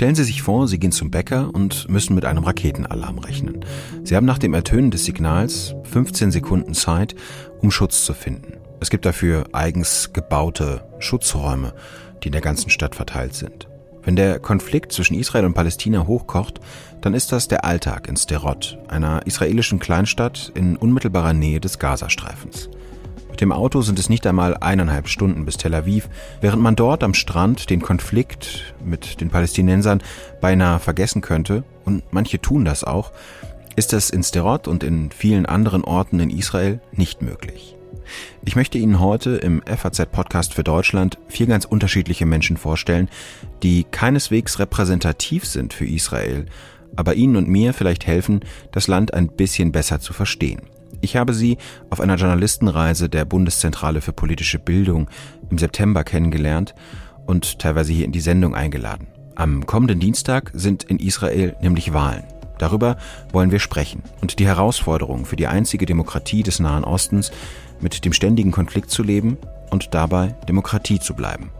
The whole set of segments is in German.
Stellen Sie sich vor, Sie gehen zum Bäcker und müssen mit einem Raketenalarm rechnen. Sie haben nach dem Ertönen des Signals 15 Sekunden Zeit, um Schutz zu finden. Es gibt dafür eigens gebaute Schutzräume, die in der ganzen Stadt verteilt sind. Wenn der Konflikt zwischen Israel und Palästina hochkocht, dann ist das der Alltag in Sderot, einer israelischen Kleinstadt in unmittelbarer Nähe des Gazastreifens. Mit dem Auto sind es nicht einmal eineinhalb Stunden bis Tel Aviv, während man dort am Strand den Konflikt mit den Palästinensern beinahe vergessen könnte, und manche tun das auch, ist es in Sderot und in vielen anderen Orten in Israel nicht möglich. Ich möchte Ihnen heute im FAZ-Podcast für Deutschland vier ganz unterschiedliche Menschen vorstellen, die keineswegs repräsentativ sind für Israel, aber Ihnen und mir vielleicht helfen, das Land ein bisschen besser zu verstehen. Ich habe sie auf einer Journalistenreise der Bundeszentrale für politische Bildung im September kennengelernt und teilweise hier in die Sendung eingeladen. Am kommenden Dienstag sind in Israel nämlich Wahlen. Darüber wollen wir sprechen und die Herausforderungen für die einzige Demokratie des Nahen Ostens, mit dem ständigen Konflikt zu leben und dabei Demokratie zu bleiben.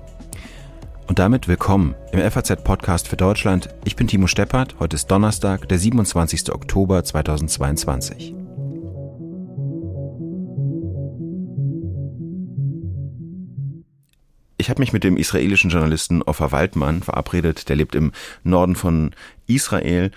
Und damit willkommen im FAZ-Podcast für Deutschland. Ich bin Timo Steppert. Heute ist Donnerstag, der 27. Oktober 2022. Ich habe mich mit dem israelischen Journalisten Offer Waldmann verabredet. Der lebt im Norden von Israel.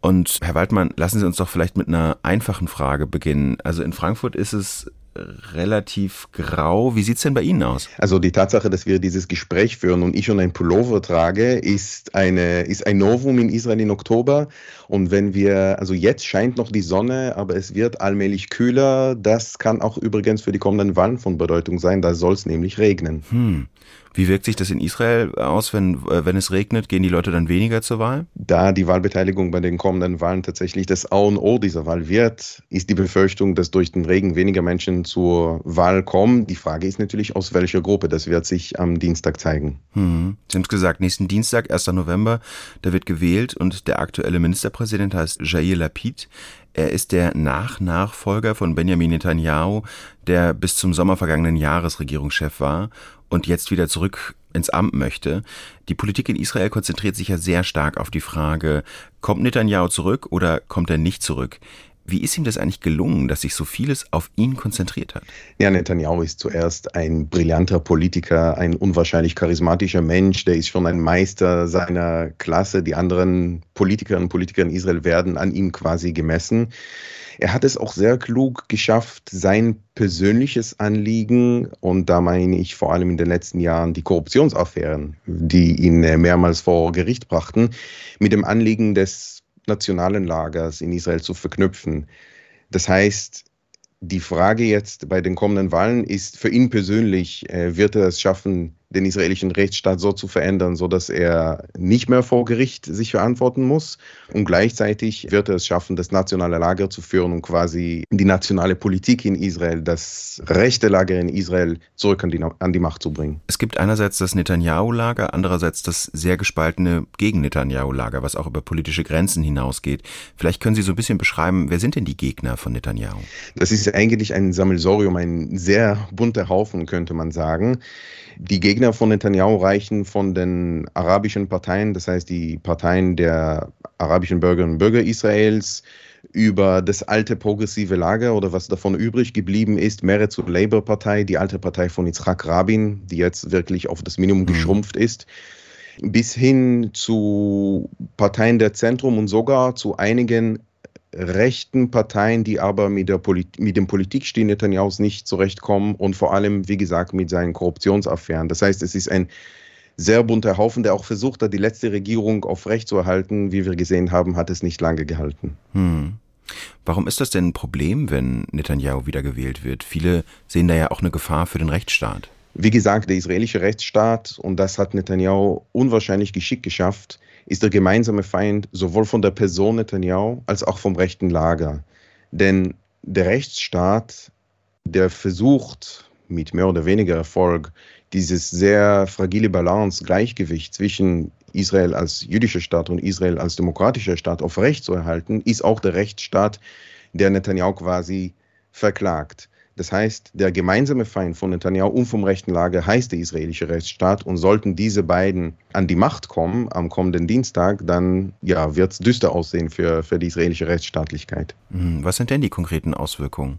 Und Herr Waldmann, lassen Sie uns doch vielleicht mit einer einfachen Frage beginnen. Also in Frankfurt ist es relativ grau. Wie sieht es denn bei Ihnen aus? Also die Tatsache, dass wir dieses Gespräch führen und ich schon ein Pullover trage, ist, eine, ist ein Novum in Israel im Oktober. Und wenn wir, also jetzt scheint noch die Sonne, aber es wird allmählich kühler. Das kann auch übrigens für die kommenden Wahlen von Bedeutung sein. Da soll es nämlich regnen. Hm. Wie wirkt sich das in Israel aus, wenn, äh, wenn es regnet? Gehen die Leute dann weniger zur Wahl? Da die Wahlbeteiligung bei den kommenden Wahlen tatsächlich das A und O dieser Wahl wird, ist die Befürchtung, dass durch den Regen weniger Menschen zur Wahl kommen. Die Frage ist natürlich, aus welcher Gruppe. Das wird sich am Dienstag zeigen. Hm. Sie haben es gesagt, nächsten Dienstag, 1. November, da wird gewählt und der aktuelle Ministerpräsident heißt Jair Lapid. Er ist der Nachnachfolger von Benjamin Netanyahu, der bis zum Sommer vergangenen Jahres Regierungschef war und jetzt wieder zurück ins Amt möchte. Die Politik in Israel konzentriert sich ja sehr stark auf die Frage, kommt Netanyahu zurück oder kommt er nicht zurück? Wie ist ihm das eigentlich gelungen, dass sich so vieles auf ihn konzentriert hat? Ja, Netanyahu ist zuerst ein brillanter Politiker, ein unwahrscheinlich charismatischer Mensch, der ist schon ein Meister seiner Klasse. Die anderen Politikerinnen und Politiker in Israel werden an ihm quasi gemessen. Er hat es auch sehr klug geschafft, sein persönliches Anliegen, und da meine ich vor allem in den letzten Jahren die Korruptionsaffären, die ihn äh, mehrmals vor Gericht brachten, mit dem Anliegen des nationalen Lagers in Israel zu verknüpfen. Das heißt, die Frage jetzt bei den kommenden Wahlen ist für ihn persönlich, äh, wird er es schaffen, den israelischen Rechtsstaat so zu verändern, so dass er nicht mehr vor Gericht sich verantworten muss und gleichzeitig wird er es schaffen, das nationale Lager zu führen und quasi die nationale Politik in Israel, das rechte Lager in Israel zurück an die, an die Macht zu bringen. Es gibt einerseits das Netanyahu-Lager, andererseits das sehr gespaltene Gegen-Netanyahu-Lager, was auch über politische Grenzen hinausgeht. Vielleicht können Sie so ein bisschen beschreiben, wer sind denn die Gegner von Netanyahu? Das ist eigentlich ein Sammelsorium, ein sehr bunter Haufen, könnte man sagen. Die Gegner von Netanyahu reichen von den arabischen Parteien, das heißt die Parteien der arabischen Bürgerinnen und Bürger Israels, über das alte progressive Lager oder was davon übrig geblieben ist, Meretz und Labour-Partei, die alte Partei von Yitzhak Rabin, die jetzt wirklich auf das Minimum mhm. geschrumpft ist, bis hin zu Parteien der Zentrum und sogar zu einigen rechten Parteien, die aber mit, der Polit mit dem Politikstil Netanyahus nicht zurechtkommen und vor allem, wie gesagt, mit seinen Korruptionsaffären. Das heißt, es ist ein sehr bunter Haufen, der auch versucht hat, die letzte Regierung aufrechtzuerhalten. Wie wir gesehen haben, hat es nicht lange gehalten. Hm. Warum ist das denn ein Problem, wenn Netanyahu wiedergewählt wird? Viele sehen da ja auch eine Gefahr für den Rechtsstaat. Wie gesagt, der israelische Rechtsstaat, und das hat Netanyahu unwahrscheinlich geschickt geschafft, ist der gemeinsame Feind sowohl von der Person Netanyahu als auch vom rechten Lager. Denn der Rechtsstaat, der versucht mit mehr oder weniger Erfolg, dieses sehr fragile Balance, Gleichgewicht zwischen Israel als jüdischer Staat und Israel als demokratischer Staat aufrechtzuerhalten, ist auch der Rechtsstaat, der Netanyahu quasi verklagt. Das heißt, der gemeinsame Feind von Netanyahu und vom rechten Lager heißt der israelische Rechtsstaat und sollten diese beiden an die Macht kommen am kommenden Dienstag, dann ja, wird es düster aussehen für, für die israelische Rechtsstaatlichkeit. Hm, was sind denn die konkreten Auswirkungen?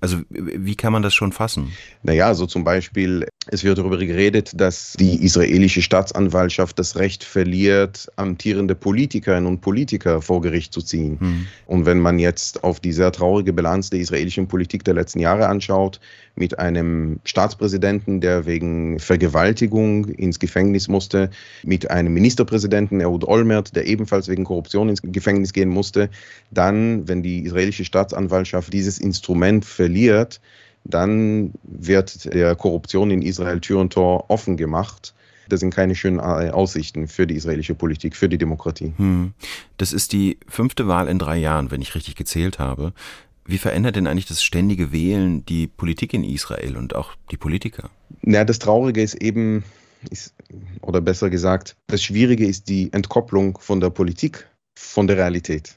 Also wie kann man das schon fassen? Naja, so zum Beispiel, es wird darüber geredet, dass die israelische Staatsanwaltschaft das Recht verliert, amtierende Politikerinnen und Politiker vor Gericht zu ziehen. Hm. Und wenn man jetzt auf die sehr traurige Bilanz der israelischen Politik der letzten Jahre anschaut, mit einem Staatspräsidenten, der wegen Vergewaltigung ins Gefängnis musste, mit einem Ministerpräsidenten, Ehud Olmert, der ebenfalls wegen Korruption ins Gefängnis gehen musste, dann, wenn die israelische Staatsanwaltschaft dieses Instrument verliert, dann wird der Korruption in Israel Tür und Tor offen gemacht. Das sind keine schönen Aussichten für die israelische Politik, für die Demokratie. Hm. Das ist die fünfte Wahl in drei Jahren, wenn ich richtig gezählt habe. Wie verändert denn eigentlich das ständige Wählen die Politik in Israel und auch die Politiker? Na, das Traurige ist eben, ist, oder besser gesagt, das Schwierige ist die Entkopplung von der Politik von der Realität.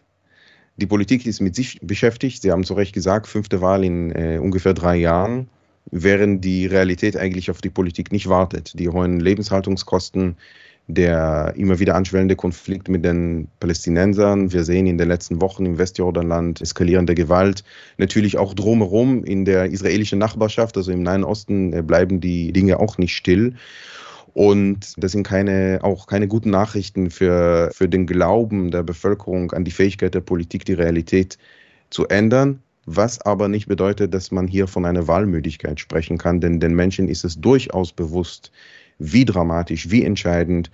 Die Politik ist mit sich beschäftigt. Sie haben zu Recht gesagt, fünfte Wahl in äh, ungefähr drei Jahren, während die Realität eigentlich auf die Politik nicht wartet. Die hohen Lebenshaltungskosten, der immer wieder anschwellende Konflikt mit den Palästinensern. Wir sehen in den letzten Wochen im Westjordanland eskalierende Gewalt. Natürlich auch drumherum in der israelischen Nachbarschaft, also im Nahen Osten, äh, bleiben die Dinge auch nicht still. Und das sind keine, auch keine guten Nachrichten für, für den Glauben der Bevölkerung an die Fähigkeit der Politik, die Realität zu ändern. Was aber nicht bedeutet, dass man hier von einer Wahlmüdigkeit sprechen kann, denn den Menschen ist es durchaus bewusst, wie dramatisch, wie entscheidend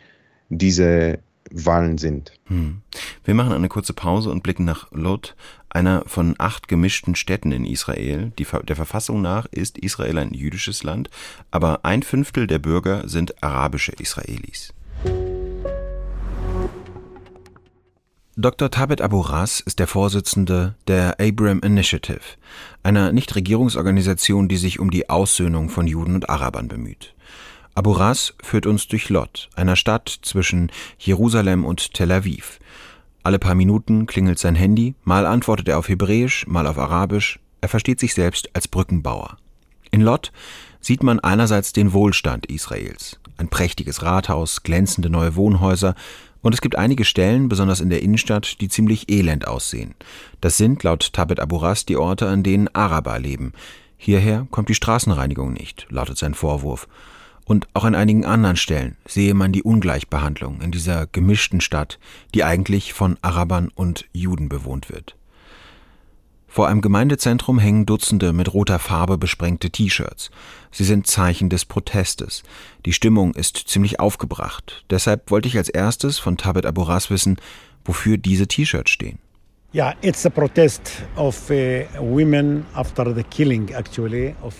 diese Wahlen sind. Hm. Wir machen eine kurze Pause und blicken nach Lot, einer von acht gemischten Städten in Israel. Die, der Verfassung nach ist Israel ein jüdisches Land, aber ein Fünftel der Bürger sind arabische Israelis. Dr. Tabet Abu Ras ist der Vorsitzende der Abraham Initiative, einer Nichtregierungsorganisation, die sich um die Aussöhnung von Juden und Arabern bemüht. Abu Ras führt uns durch Lot, einer Stadt zwischen Jerusalem und Tel Aviv. Alle paar Minuten klingelt sein Handy, mal antwortet er auf Hebräisch, mal auf Arabisch. Er versteht sich selbst als Brückenbauer. In Lot sieht man einerseits den Wohlstand Israels. Ein prächtiges Rathaus, glänzende neue Wohnhäuser, und es gibt einige Stellen, besonders in der Innenstadt, die ziemlich elend aussehen. Das sind laut Tabet Aburas die Orte, an denen Araber leben. Hierher kommt die Straßenreinigung nicht, lautet sein Vorwurf. Und auch an einigen anderen Stellen sehe man die Ungleichbehandlung in dieser gemischten Stadt, die eigentlich von Arabern und Juden bewohnt wird. Vor einem Gemeindezentrum hängen Dutzende mit roter Farbe besprengte T-Shirts. Sie sind Zeichen des Protestes. Die Stimmung ist ziemlich aufgebracht. Deshalb wollte ich als erstes von Tabet Aburas wissen, wofür diese T-Shirts stehen. Yeah, it's a protest of uh, women after the killing actually of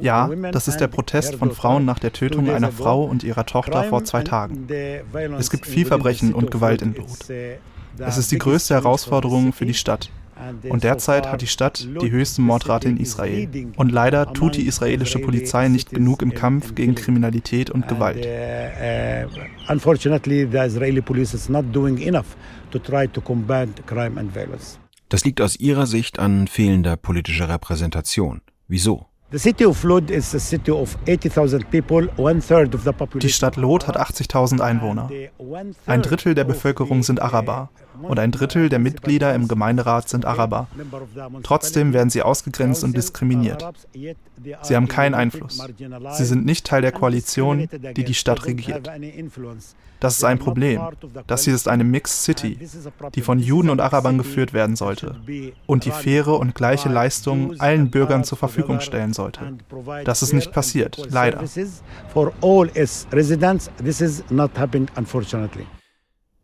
ja, das ist der Protest von Frauen nach der Tötung einer Frau und ihrer Tochter vor zwei Tagen. Es gibt viel Verbrechen und Gewalt in Lot. Es ist die größte Herausforderung für die Stadt. Und derzeit hat die Stadt die höchste Mordrate in Israel. Und leider tut die israelische Polizei nicht genug im Kampf gegen Kriminalität und Gewalt. Uh, unfortunately, the Israeli police is not doing enough to try to combat crime and violence. Das liegt aus ihrer Sicht an fehlender politischer Repräsentation. Wieso? Die Stadt Lot hat 80.000 Einwohner. Ein Drittel der Bevölkerung sind Araber und ein Drittel der Mitglieder im Gemeinderat sind Araber. Trotzdem werden sie ausgegrenzt und diskriminiert. Sie haben keinen Einfluss. Sie sind nicht Teil der Koalition, die die Stadt regiert. Das ist ein Problem. Das hier ist eine Mixed City, die von Juden und Arabern geführt werden sollte und die faire und gleiche Leistungen allen Bürgern zur Verfügung stellen sollte. Das ist nicht passiert, leider.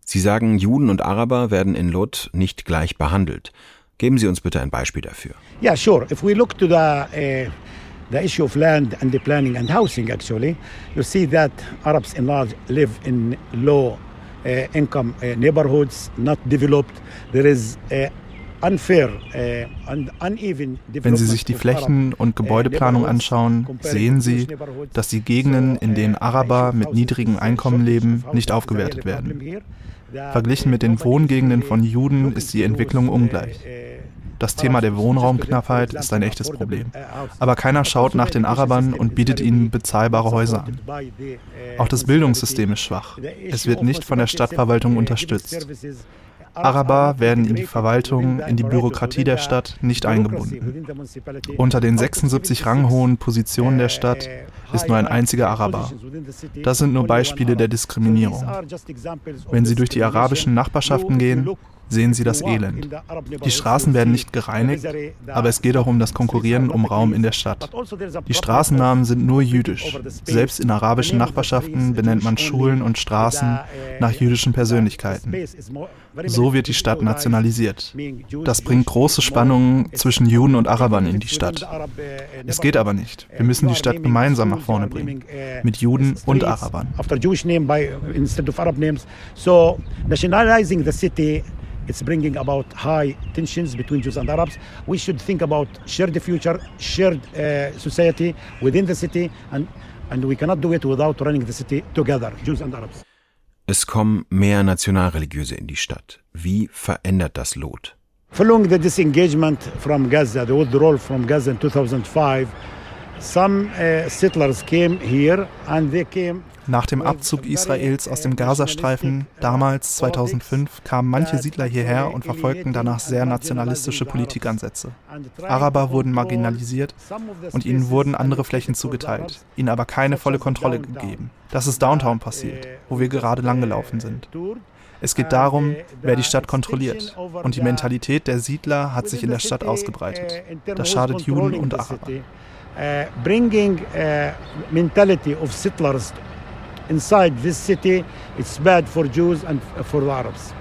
Sie sagen, Juden und Araber werden in Lot nicht gleich behandelt. Geben Sie uns bitte ein Beispiel dafür. Ja, sure. If we look to the uh the issue of land and the planning and housing actually, you see that Arabs in large live in low uh, income uh, neighborhoods, not developed. There is uh, Wenn Sie sich die Flächen- und Gebäudeplanung anschauen, sehen Sie, dass die Gegenden, in denen Araber mit niedrigem Einkommen leben, nicht aufgewertet werden. Verglichen mit den Wohngegenden von Juden ist die Entwicklung ungleich. Das Thema der Wohnraumknappheit ist ein echtes Problem. Aber keiner schaut nach den Arabern und bietet ihnen bezahlbare Häuser an. Auch das Bildungssystem ist schwach. Es wird nicht von der Stadtverwaltung unterstützt. Araber werden in die Verwaltung, in die Bürokratie der Stadt nicht eingebunden. Unter den 76 ranghohen Positionen der Stadt ist nur ein einziger Araber. Das sind nur Beispiele der Diskriminierung. Wenn Sie durch die arabischen Nachbarschaften gehen, sehen Sie das Elend. Die Straßen werden nicht gereinigt, aber es geht auch um das Konkurrieren um Raum in der Stadt. Die Straßennamen sind nur jüdisch. Selbst in arabischen Nachbarschaften benennt man Schulen und Straßen nach jüdischen Persönlichkeiten. So wird die Stadt nationalisiert. Das bringt große Spannungen zwischen Juden und Arabern in die Stadt. Es geht aber nicht. Wir müssen die Stadt gemeinsam nach vorne bringen, mit Juden und Arabern. So nationalizing the city it's bringing about high tensions between Jews and Arabs. We should think about shared future, shared uh, society within the city, and, and we cannot do it without running the city together, Jews and Arabs. Es kommen mehr Nationalreligiöse in die Stadt. Wie verändert das Lot? Following the disengagement from Gaza, the withdrawal from Gaza in 2005, some uh, settlers came here and they came nach dem Abzug Israels aus dem Gazastreifen, damals 2005, kamen manche Siedler hierher und verfolgten danach sehr nationalistische Politikansätze. Araber wurden marginalisiert und ihnen wurden andere Flächen zugeteilt, ihnen aber keine volle Kontrolle gegeben. Das ist Downtown passiert, wo wir gerade langgelaufen sind. Es geht darum, wer die Stadt kontrolliert. Und die Mentalität der Siedler hat sich in der Stadt ausgebreitet. Das schadet Juden und Arabern. Uh, bringing uh, mentality of settlers inside this city, it's bad for Jews and for the Arabs.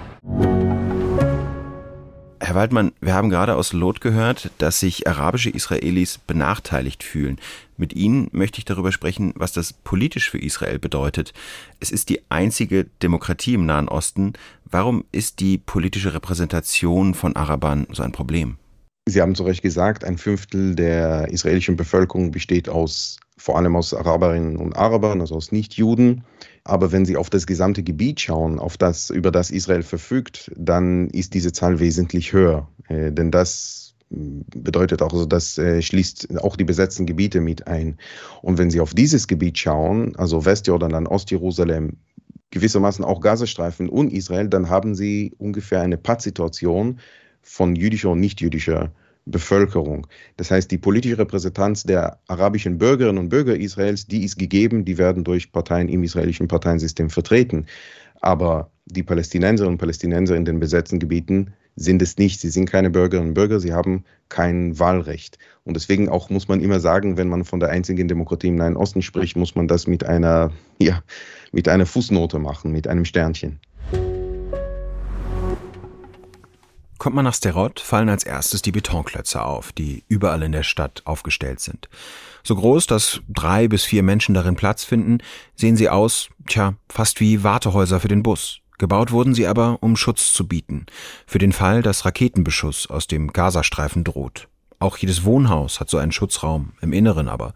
Herr Waldmann, wir haben gerade aus Lot gehört, dass sich arabische Israelis benachteiligt fühlen. Mit Ihnen möchte ich darüber sprechen, was das politisch für Israel bedeutet. Es ist die einzige Demokratie im Nahen Osten. Warum ist die politische Repräsentation von Arabern so ein Problem? Sie haben zu Recht gesagt, ein Fünftel der israelischen Bevölkerung besteht aus vor allem aus Araberinnen und Arabern, also aus Nichtjuden. Aber wenn Sie auf das gesamte Gebiet schauen, auf das, über das Israel verfügt, dann ist diese Zahl wesentlich höher. Äh, denn das mm, bedeutet auch, also das äh, schließt auch die besetzten Gebiete mit ein. Und wenn Sie auf dieses Gebiet schauen, also Westjordan, Ostjerusalem, gewissermaßen auch Gazastreifen und Israel, dann haben Sie ungefähr eine Pattsituation von jüdischer und nichtjüdischer Bevölkerung. Das heißt, die politische Repräsentanz der arabischen Bürgerinnen und Bürger Israels, die ist gegeben, die werden durch Parteien im israelischen Parteiensystem vertreten. Aber die Palästinenserinnen und Palästinenser in den besetzten Gebieten sind es nicht. Sie sind keine Bürgerinnen und Bürger, sie haben kein Wahlrecht. Und deswegen auch muss man immer sagen, wenn man von der einzigen Demokratie im Nahen Osten spricht, muss man das mit einer, ja, mit einer Fußnote machen, mit einem Sternchen. Kommt man nach Sterot, fallen als erstes die Betonklötze auf, die überall in der Stadt aufgestellt sind. So groß, dass drei bis vier Menschen darin Platz finden, sehen sie aus, tja, fast wie Wartehäuser für den Bus. Gebaut wurden sie aber, um Schutz zu bieten, für den Fall, dass Raketenbeschuss aus dem Gazastreifen droht. Auch jedes Wohnhaus hat so einen Schutzraum, im Inneren aber.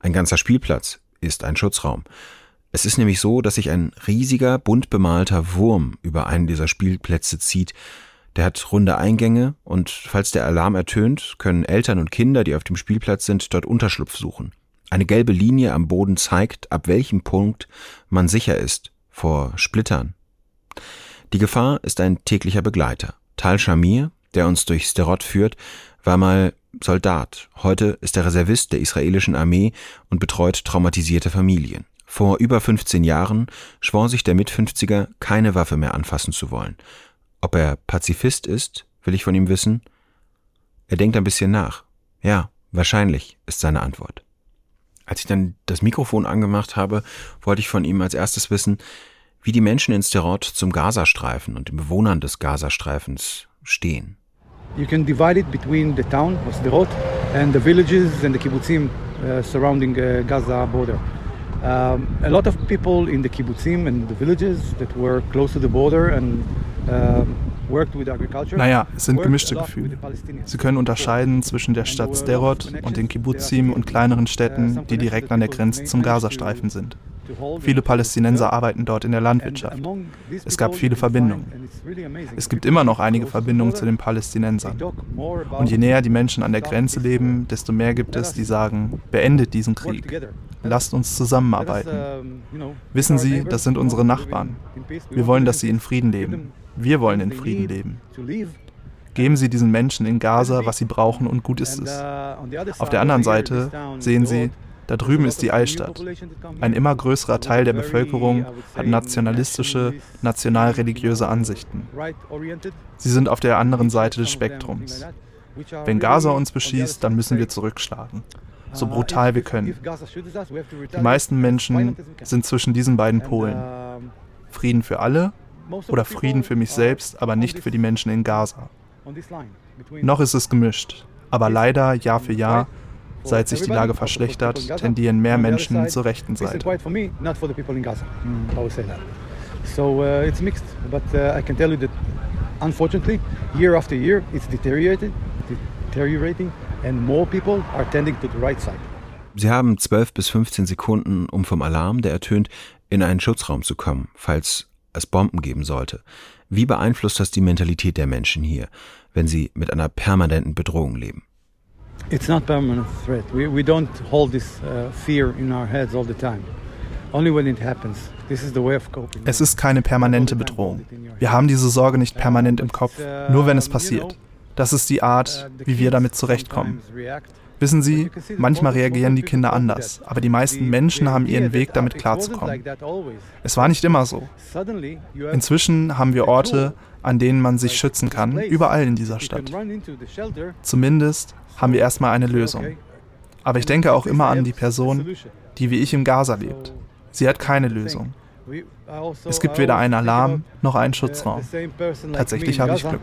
Ein ganzer Spielplatz ist ein Schutzraum. Es ist nämlich so, dass sich ein riesiger, bunt bemalter Wurm über einen dieser Spielplätze zieht, der hat runde Eingänge und falls der Alarm ertönt, können Eltern und Kinder, die auf dem Spielplatz sind, dort Unterschlupf suchen. Eine gelbe Linie am Boden zeigt, ab welchem Punkt man sicher ist vor Splittern. Die Gefahr ist ein täglicher Begleiter. Tal Shamir, der uns durch Sterot führt, war mal Soldat. Heute ist er Reservist der israelischen Armee und betreut traumatisierte Familien. Vor über 15 Jahren schwor sich der Mitfünfziger, keine Waffe mehr anfassen zu wollen. Ob er Pazifist ist, will ich von ihm wissen. Er denkt ein bisschen nach. Ja, wahrscheinlich ist seine Antwort. Als ich dann das Mikrofon angemacht habe, wollte ich von ihm als erstes wissen, wie die Menschen in Sterot zum Gazastreifen und den Bewohnern des Gazastreifens stehen. You can divide it between the town of Sderot and the villages and the kibbutzim uh, surrounding uh, Gaza border. Um, a lot of people in the kibbutzim and the villages that were close to the border and naja, es sind gemischte Gefühle. Sie können unterscheiden zwischen der Stadt Sderot und den Kibbutzim und kleineren Städten, die direkt an der Grenze zum Gazastreifen sind. Viele Palästinenser arbeiten dort in der Landwirtschaft. Es gab viele Verbindungen. Es gibt immer noch einige Verbindungen zu den Palästinensern. Und je näher die Menschen an der Grenze leben, desto mehr gibt es, die sagen, beendet diesen Krieg. Lasst uns zusammenarbeiten. Wissen Sie, das sind unsere Nachbarn. Wir wollen, dass sie in Frieden leben. Wir wollen in Frieden leben. Geben Sie diesen Menschen in Gaza, was sie brauchen und gut ist es. Auf der anderen Seite sehen Sie, da drüben ist die Altstadt. Ein immer größerer Teil der Bevölkerung hat nationalistische, nationalreligiöse Ansichten. Sie sind auf der anderen Seite des Spektrums. Wenn Gaza uns beschießt, dann müssen wir zurückschlagen. So brutal wir können. Die meisten Menschen sind zwischen diesen beiden Polen. Frieden für alle oder Frieden für mich selbst, aber nicht für die Menschen in Gaza. Noch ist es gemischt, aber leider Jahr für Jahr Seit sich die Lage verschlechtert, tendieren mehr Menschen zur rechten Seite. So uh, it's mixed, but uh, I can tell you that unfortunately, year after year, it's deteriorated, deteriorating, and more people are tending to the right side. Sie haben 12 bis 15 Sekunden, um vom Alarm, der ertönt, in einen Schutzraum zu kommen, falls es Bomben geben sollte. Wie beeinflusst das die Mentalität der Menschen hier, wenn sie mit einer permanenten Bedrohung leben? It's not permanent threat. We, we don't hold this uh, fear in our heads all the time. Only when it happens. This is the way of coping. Es ist keine permanente Bedrohung. Wir haben diese Sorge nicht permanent im Kopf, nur wenn es passiert. Das ist die Art, wie wir damit zurechtkommen. Wissen Sie, manchmal reagieren die Kinder anders, aber die meisten Menschen haben ihren Weg, damit klarzukommen. Es war nicht immer so. Inzwischen haben wir Orte, an denen man sich schützen kann, überall in dieser Stadt. Zumindest haben wir erstmal eine Lösung. Aber ich denke auch immer an die Person, die wie ich im Gaza lebt. Sie hat keine Lösung. Es gibt weder einen Alarm noch einen Schutzraum. Tatsächlich habe ich Glück.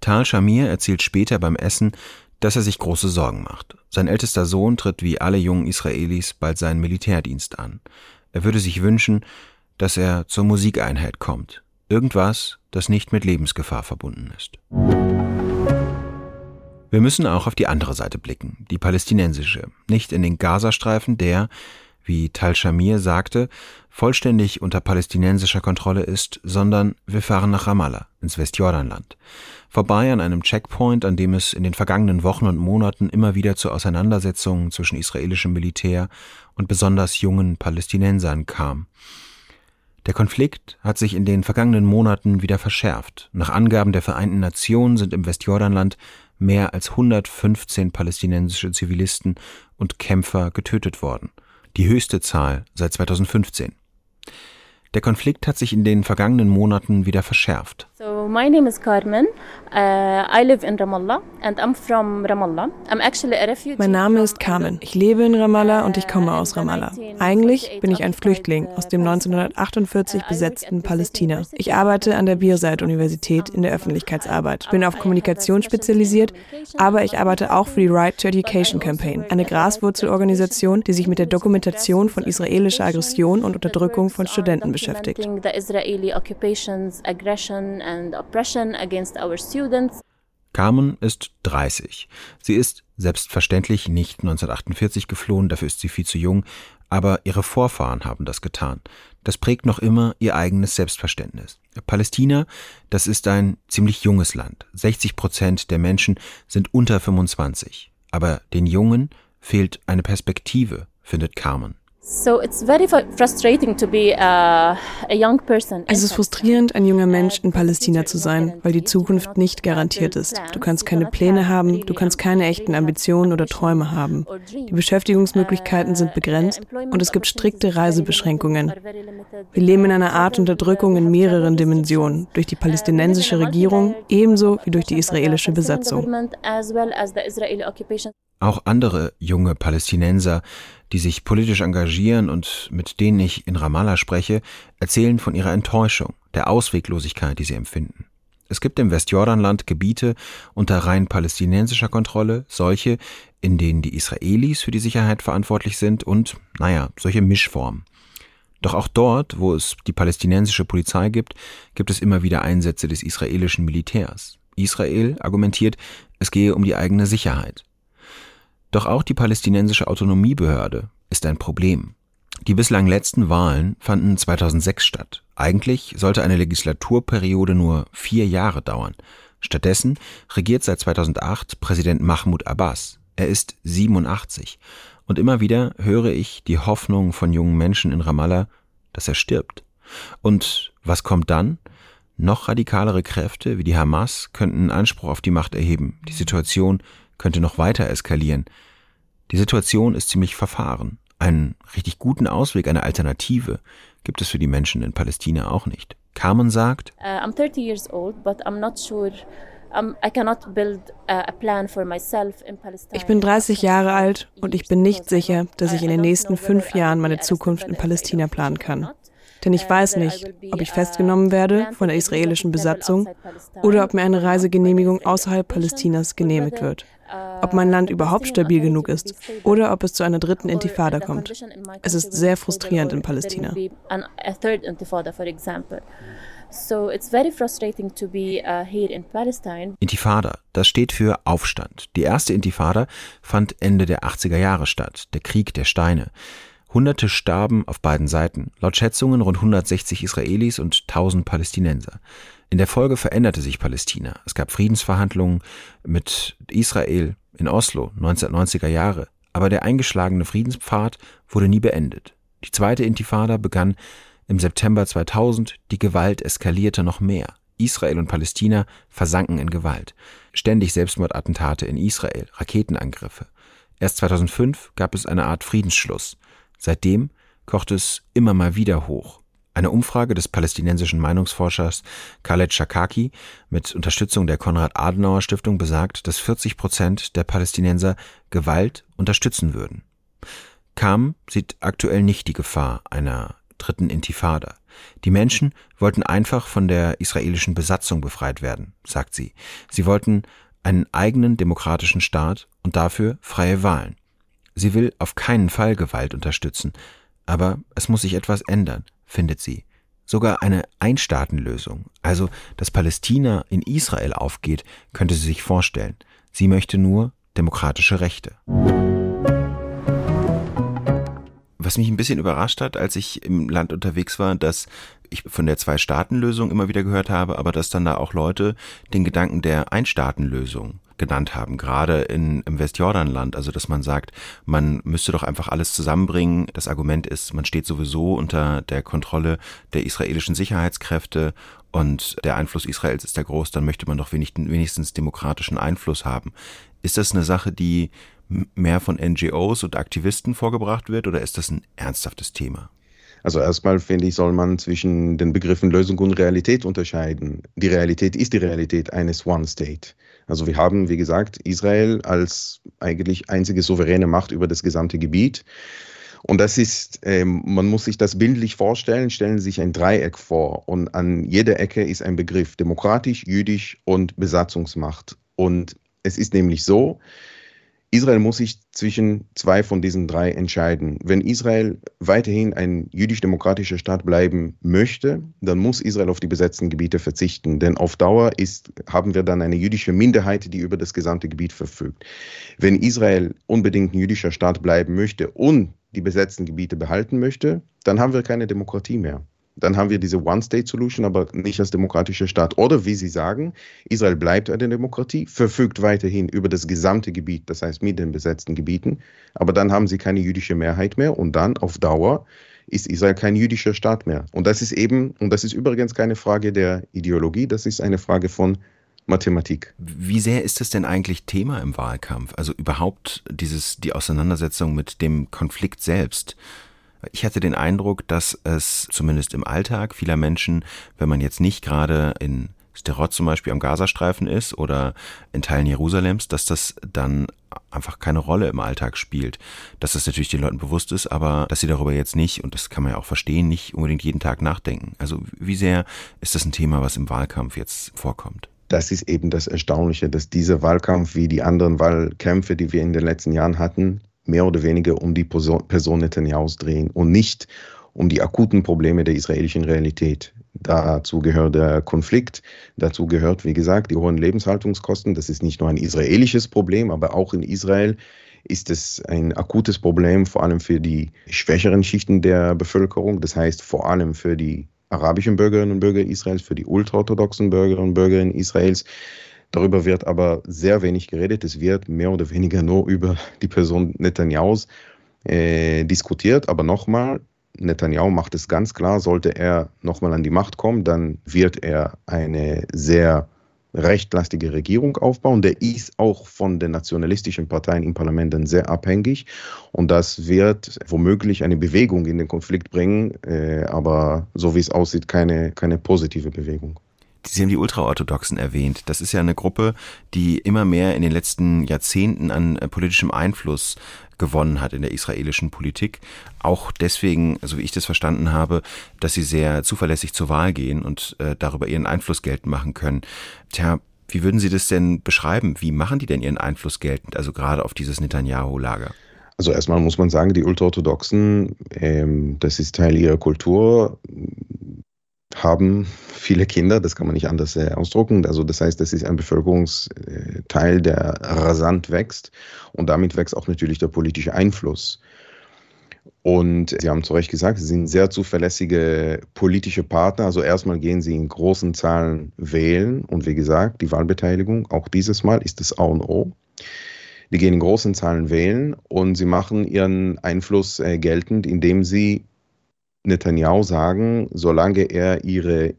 Tal Shamir erzählt später beim Essen, dass er sich große Sorgen macht. Sein ältester Sohn tritt wie alle jungen Israelis bald seinen Militärdienst an. Er würde sich wünschen, dass er zur Musikeinheit kommt. Irgendwas, das nicht mit Lebensgefahr verbunden ist. Wir müssen auch auf die andere Seite blicken, die palästinensische, nicht in den Gazastreifen, der, wie Tal Shamir sagte, vollständig unter palästinensischer Kontrolle ist, sondern wir fahren nach Ramallah, ins Westjordanland. Vorbei an einem Checkpoint, an dem es in den vergangenen Wochen und Monaten immer wieder zu Auseinandersetzungen zwischen israelischem Militär und besonders jungen Palästinensern kam. Der Konflikt hat sich in den vergangenen Monaten wieder verschärft. Nach Angaben der Vereinten Nationen sind im Westjordanland mehr als 115 palästinensische Zivilisten und Kämpfer getötet worden, die höchste Zahl seit 2015. Der Konflikt hat sich in den vergangenen Monaten wieder verschärft. So my name is Carmen. Uh, I live in Ramallah and I'm from Ramallah. I'm actually a refugee. Mein Name ist Carmen. Ich lebe in Ramallah und ich komme aus Ramallah. Eigentlich bin ich ein Flüchtling aus dem 1948 besetzten Palästina. Ich arbeite an der Birzeit-Universität in der Öffentlichkeitsarbeit. Bin auf Kommunikation spezialisiert, aber ich arbeite auch für die Right to Education Campaign, eine Graswurzelorganisation, die sich mit der Dokumentation von israelischer Aggression und Unterdrückung von Studenten beschäftigt oppression against our students. Carmen ist 30. Sie ist selbstverständlich nicht 1948 geflohen, dafür ist sie viel zu jung, aber ihre Vorfahren haben das getan. Das prägt noch immer ihr eigenes Selbstverständnis. Palästina, das ist ein ziemlich junges Land. 60 Prozent der Menschen sind unter 25. Aber den Jungen fehlt eine Perspektive, findet Carmen. Es ist frustrierend, ein junger Mensch in Palästina zu sein, weil die Zukunft nicht garantiert ist. Du kannst keine Pläne haben, du kannst keine echten Ambitionen oder Träume haben. Die Beschäftigungsmöglichkeiten sind begrenzt und es gibt strikte Reisebeschränkungen. Wir leben in einer Art Unterdrückung in mehreren Dimensionen, durch die palästinensische Regierung ebenso wie durch die israelische Besatzung. Auch andere junge Palästinenser, die sich politisch engagieren und mit denen ich in Ramallah spreche, erzählen von ihrer Enttäuschung, der Ausweglosigkeit, die sie empfinden. Es gibt im Westjordanland Gebiete unter rein palästinensischer Kontrolle, solche, in denen die Israelis für die Sicherheit verantwortlich sind und, naja, solche Mischformen. Doch auch dort, wo es die palästinensische Polizei gibt, gibt es immer wieder Einsätze des israelischen Militärs. Israel argumentiert, es gehe um die eigene Sicherheit. Doch auch die palästinensische Autonomiebehörde ist ein Problem. Die bislang letzten Wahlen fanden 2006 statt. Eigentlich sollte eine Legislaturperiode nur vier Jahre dauern. Stattdessen regiert seit 2008 Präsident Mahmoud Abbas. Er ist 87. Und immer wieder höre ich die Hoffnung von jungen Menschen in Ramallah, dass er stirbt. Und was kommt dann? Noch radikalere Kräfte wie die Hamas könnten Anspruch auf die Macht erheben. Die Situation könnte noch weiter eskalieren. Die Situation ist ziemlich verfahren. Einen richtig guten Ausweg, eine Alternative gibt es für die Menschen in Palästina auch nicht. Carmen sagt, uh, I'm 30 years old, but I'm not sure ich bin 30 Jahre alt und ich bin nicht sicher, dass ich in den nächsten fünf Jahren meine Zukunft in Palästina planen kann. Denn ich weiß nicht, ob ich festgenommen werde von der israelischen Besatzung oder ob mir eine Reisegenehmigung außerhalb Palästinas genehmigt wird ob mein Land überhaupt stabil genug ist oder ob es zu einer dritten Intifada kommt. Es ist sehr frustrierend in Palästina. Intifada, das steht für Aufstand. Die erste Intifada fand Ende der 80er Jahre statt, der Krieg der Steine. Hunderte starben auf beiden Seiten, laut Schätzungen rund 160 Israelis und 1000 Palästinenser. In der Folge veränderte sich Palästina. Es gab Friedensverhandlungen mit Israel in Oslo 1990er Jahre, aber der eingeschlagene Friedenspfad wurde nie beendet. Die zweite Intifada begann im September 2000, die Gewalt eskalierte noch mehr. Israel und Palästina versanken in Gewalt. Ständig Selbstmordattentate in Israel, Raketenangriffe. Erst 2005 gab es eine Art Friedensschluss. Seitdem kocht es immer mal wieder hoch. Eine Umfrage des palästinensischen Meinungsforschers Khaled Shakaki mit Unterstützung der Konrad-Adenauer-Stiftung besagt, dass 40 Prozent der Palästinenser Gewalt unterstützen würden. Kam sieht aktuell nicht die Gefahr einer dritten Intifada. Die Menschen wollten einfach von der israelischen Besatzung befreit werden, sagt sie. Sie wollten einen eigenen demokratischen Staat und dafür freie Wahlen. Sie will auf keinen Fall Gewalt unterstützen, aber es muss sich etwas ändern findet sie. Sogar eine Einstaatenlösung, also dass Palästina in Israel aufgeht, könnte sie sich vorstellen. Sie möchte nur demokratische Rechte. Was mich ein bisschen überrascht hat, als ich im Land unterwegs war, dass ich von der Zwei-Staaten-Lösung immer wieder gehört habe, aber dass dann da auch Leute den Gedanken der Ein-Staaten-Lösung genannt haben, gerade in, im Westjordanland, also dass man sagt, man müsste doch einfach alles zusammenbringen. Das Argument ist, man steht sowieso unter der Kontrolle der israelischen Sicherheitskräfte und der Einfluss Israels ist ja groß, dann möchte man doch wenigstens demokratischen Einfluss haben. Ist das eine Sache, die mehr von NGOs und Aktivisten vorgebracht wird oder ist das ein ernsthaftes Thema? Also erstmal finde ich, soll man zwischen den Begriffen Lösung und Realität unterscheiden. Die Realität ist die Realität eines One State. Also wir haben, wie gesagt, Israel als eigentlich einzige souveräne Macht über das gesamte Gebiet. Und das ist, ähm, man muss sich das bildlich vorstellen, stellen Sie sich ein Dreieck vor und an jeder Ecke ist ein Begriff, demokratisch, jüdisch und Besatzungsmacht. Und es ist nämlich so, Israel muss sich zwischen zwei von diesen drei entscheiden. Wenn Israel weiterhin ein jüdisch-demokratischer Staat bleiben möchte, dann muss Israel auf die besetzten Gebiete verzichten. Denn auf Dauer ist, haben wir dann eine jüdische Minderheit, die über das gesamte Gebiet verfügt. Wenn Israel unbedingt ein jüdischer Staat bleiben möchte und die besetzten Gebiete behalten möchte, dann haben wir keine Demokratie mehr dann haben wir diese One-State-Solution, aber nicht als demokratischer Staat. Oder wie Sie sagen, Israel bleibt eine Demokratie, verfügt weiterhin über das gesamte Gebiet, das heißt mit den besetzten Gebieten, aber dann haben sie keine jüdische Mehrheit mehr und dann auf Dauer ist Israel kein jüdischer Staat mehr. Und das ist eben, und das ist übrigens keine Frage der Ideologie, das ist eine Frage von Mathematik. Wie sehr ist das denn eigentlich Thema im Wahlkampf? Also überhaupt dieses, die Auseinandersetzung mit dem Konflikt selbst? Ich hatte den Eindruck, dass es zumindest im Alltag vieler Menschen, wenn man jetzt nicht gerade in Sterot zum Beispiel am Gazastreifen ist oder in Teilen Jerusalems, dass das dann einfach keine Rolle im Alltag spielt. Dass das natürlich den Leuten bewusst ist, aber dass sie darüber jetzt nicht, und das kann man ja auch verstehen, nicht unbedingt jeden Tag nachdenken. Also wie sehr ist das ein Thema, was im Wahlkampf jetzt vorkommt? Das ist eben das Erstaunliche, dass dieser Wahlkampf wie die anderen Wahlkämpfe, die wir in den letzten Jahren hatten, mehr oder weniger um die Person Netanyahus drehen und nicht um die akuten Probleme der israelischen Realität. Dazu gehört der Konflikt, dazu gehört, wie gesagt, die hohen Lebenshaltungskosten. Das ist nicht nur ein israelisches Problem, aber auch in Israel ist es ein akutes Problem, vor allem für die schwächeren Schichten der Bevölkerung. Das heißt vor allem für die arabischen Bürgerinnen und Bürger Israels, für die ultraorthodoxen Bürgerinnen und Bürger Israels. Darüber wird aber sehr wenig geredet. Es wird mehr oder weniger nur über die Person Netanyahu's äh, diskutiert. Aber nochmal, Netanyahu macht es ganz klar, sollte er nochmal an die Macht kommen, dann wird er eine sehr rechtlastige Regierung aufbauen. Der ist auch von den nationalistischen Parteien im Parlament dann sehr abhängig. Und das wird womöglich eine Bewegung in den Konflikt bringen, äh, aber so wie es aussieht, keine, keine positive Bewegung. Sie haben die Ultraorthodoxen erwähnt. Das ist ja eine Gruppe, die immer mehr in den letzten Jahrzehnten an äh, politischem Einfluss gewonnen hat in der israelischen Politik. Auch deswegen, so wie ich das verstanden habe, dass sie sehr zuverlässig zur Wahl gehen und äh, darüber ihren Einfluss geltend machen können. Tja, wie würden Sie das denn beschreiben? Wie machen die denn ihren Einfluss geltend, also gerade auf dieses Netanyahu-Lager? Also erstmal muss man sagen, die Ultraorthodoxen, ähm, das ist Teil ihrer Kultur haben viele Kinder, das kann man nicht anders äh, ausdrucken. Also das heißt, das ist ein Bevölkerungsteil, der rasant wächst und damit wächst auch natürlich der politische Einfluss. Und Sie haben zu Recht gesagt, Sie sind sehr zuverlässige politische Partner. Also erstmal gehen Sie in großen Zahlen wählen und wie gesagt, die Wahlbeteiligung, auch dieses Mal ist das A und O. Die gehen in großen Zahlen wählen und sie machen ihren Einfluss äh, geltend, indem sie Netanyahu sagen, solange er ihre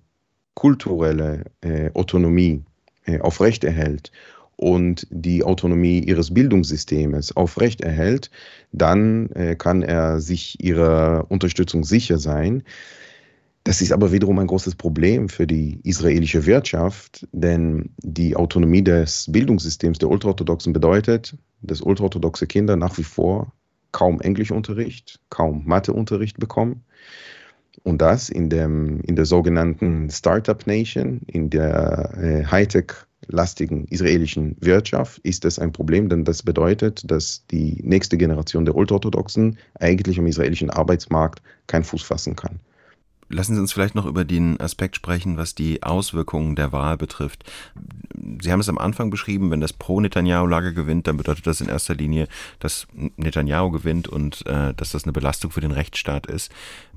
kulturelle äh, Autonomie äh, aufrechterhält und die Autonomie ihres Bildungssystems aufrechterhält, dann äh, kann er sich ihrer Unterstützung sicher sein. Das ist aber wiederum ein großes Problem für die israelische Wirtschaft, denn die Autonomie des Bildungssystems der Ultraorthodoxen bedeutet, dass ultraorthodoxe Kinder nach wie vor kaum Englischunterricht, kaum Matheunterricht bekommen. Und das in, dem, in der sogenannten Startup Nation, in der äh, Hightech-lastigen israelischen Wirtschaft, ist das ein Problem, denn das bedeutet, dass die nächste Generation der Ultraorthodoxen eigentlich am israelischen Arbeitsmarkt keinen Fuß fassen kann. Lassen Sie uns vielleicht noch über den Aspekt sprechen, was die Auswirkungen der Wahl betrifft. Sie haben es am Anfang beschrieben, wenn das Pro-Netanyahu-Lager gewinnt, dann bedeutet das in erster Linie, dass Netanyahu gewinnt und äh, dass das eine Belastung für den Rechtsstaat ist.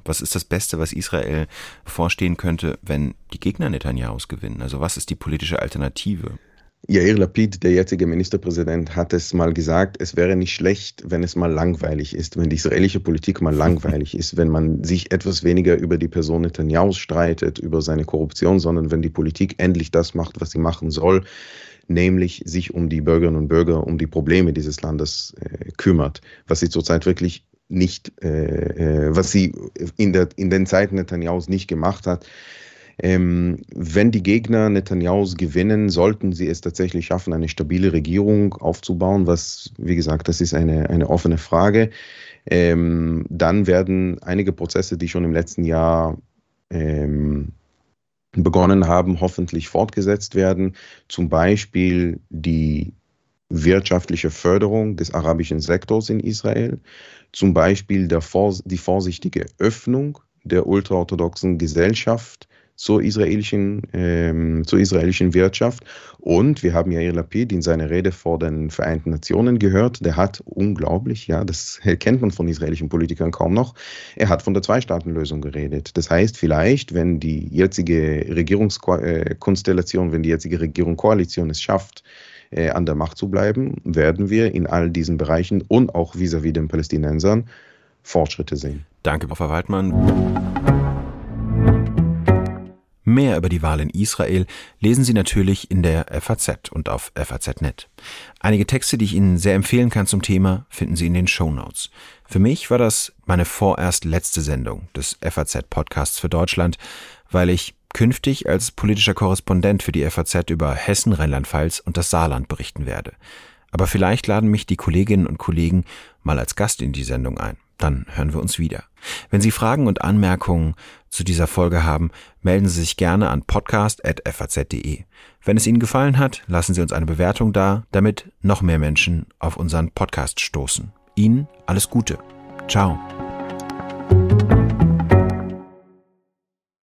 Was ist das Beste, was Israel vorstehen könnte, wenn die Gegner Netanyahus gewinnen? Also was ist die politische Alternative? Yair Lapid, der jetzige Ministerpräsident, hat es mal gesagt, es wäre nicht schlecht, wenn es mal langweilig ist, wenn die israelische Politik mal langweilig ist, wenn man sich etwas weniger über die Person Netanyahu streitet, über seine Korruption, sondern wenn die Politik endlich das macht, was sie machen soll, nämlich sich um die Bürgerinnen und Bürger, um die Probleme dieses Landes äh, kümmert, was sie zurzeit wirklich nicht, äh, äh was sie in, der, in den Zeiten Netanyahus nicht gemacht hat. Ähm, wenn die Gegner Netanyahus gewinnen, sollten sie es tatsächlich schaffen, eine stabile Regierung aufzubauen, was, wie gesagt, das ist eine, eine offene Frage. Ähm, dann werden einige Prozesse, die schon im letzten Jahr ähm, begonnen haben, hoffentlich fortgesetzt werden. Zum Beispiel die wirtschaftliche Förderung des arabischen Sektors in Israel, zum Beispiel der, die vorsichtige Öffnung der ultraorthodoxen Gesellschaft zur israelischen, ähm, zur israelischen Wirtschaft. Und wir haben Yair Lapid in seiner Rede vor den Vereinten Nationen gehört. Der hat unglaublich, ja, das kennt man von israelischen Politikern kaum noch. Er hat von der Zwei-Staaten-Lösung geredet. Das heißt, vielleicht, wenn die jetzige Regierungskonstellation, wenn die jetzige Regierungskoalition es schafft, äh, an der Macht zu bleiben, werden wir in all diesen Bereichen und auch vis-à-vis -vis den Palästinensern Fortschritte sehen. Danke, Frau Waldmann. Mehr über die Wahl in Israel lesen Sie natürlich in der FAZ und auf FAZ.net. Einige Texte, die ich Ihnen sehr empfehlen kann zum Thema, finden Sie in den Show Notes. Für mich war das meine vorerst letzte Sendung des FAZ-Podcasts für Deutschland, weil ich künftig als politischer Korrespondent für die FAZ über Hessen, Rheinland-Pfalz und das Saarland berichten werde. Aber vielleicht laden mich die Kolleginnen und Kollegen mal als Gast in die Sendung ein. Dann hören wir uns wieder. Wenn Sie Fragen und Anmerkungen zu dieser Folge haben, melden Sie sich gerne an podcast.faz.de. Wenn es Ihnen gefallen hat, lassen Sie uns eine Bewertung da, damit noch mehr Menschen auf unseren Podcast stoßen. Ihnen alles Gute. Ciao.